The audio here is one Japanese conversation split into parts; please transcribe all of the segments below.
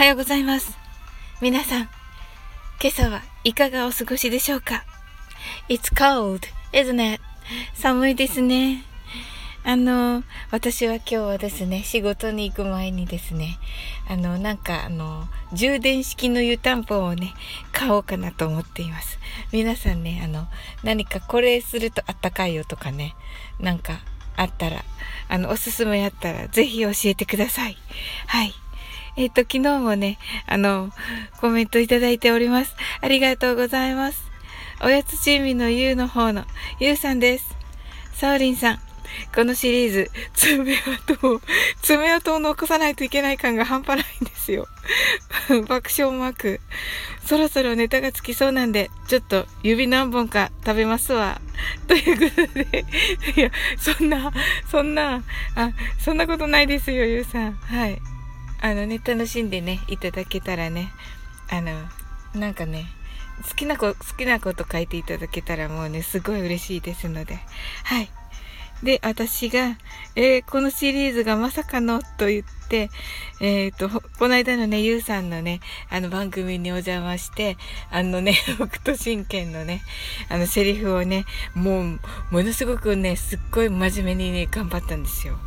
はようございます。皆さん、今朝はいかがお過ごしでしょうか ?It's cold, isn't it? 寒いですね。あの、私は今日はですね、仕事に行く前にですね、あの、なんかあの、充電式の湯たんぽをね、買おうかなと思っています。皆さんね、あの、何かこれするとあったかいよとかね、なんかあったら、あの、おすすめあったら、ぜひ教えてください。はい。えっ、ー、と、昨日もね、あの、コメントいただいております。ありがとうございます。おやつチームのゆうの方のゆうさんです。サオリンさん、このシリーズ、爪痕を、爪痕を残さないといけない感が半端ないんですよ。爆笑マーク。そろそろネタがつきそうなんで、ちょっと指何本か食べますわ。ということで、いや、そんな、そんな、あ、そんなことないですよ、ゆうさん。はい。あのね、楽しんでね、いただけたらね、あの、なんかね、好きな子、好きなこと書いていただけたらもうね、すごい嬉しいですので、はい。で、私が、えー、このシリーズがまさかのと言って、えっ、ー、と、この間のね、ゆうさんのね、あの番組にお邪魔して、あのね、北斗神拳のね、あのセリフをね、もう、ものすごくね、すっごい真面目にね、頑張ったんですよ。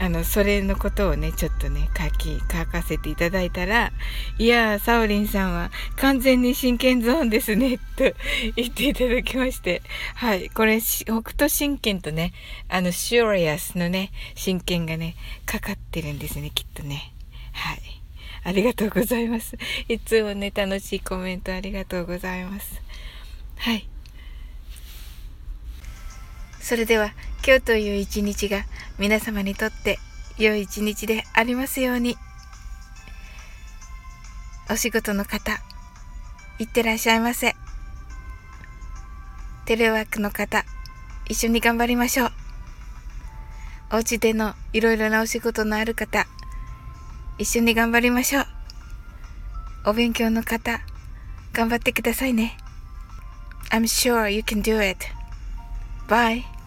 あの、それのことをね、ちょっとね、書き、書かせていただいたら、いやー、サオリンさんは完全に真剣ゾーンですね、と 言っていただきまして、はい、これ、北斗真剣とね、あの、シュリアスのね、真剣がね、かかってるんですね、きっとね。はい。ありがとうございます。いつもね、楽しいコメントありがとうございます。はい。それでは今日という一日が皆様にとって良い一日でありますように。お仕事の方、いってらっしゃいませ。テレワークの方、一緒に頑張りましょう。お家でのいろいろなお仕事のある方、一緒に頑張りましょう。お勉強の方、頑張ってくださいね。I'm sure you can do it. Bye.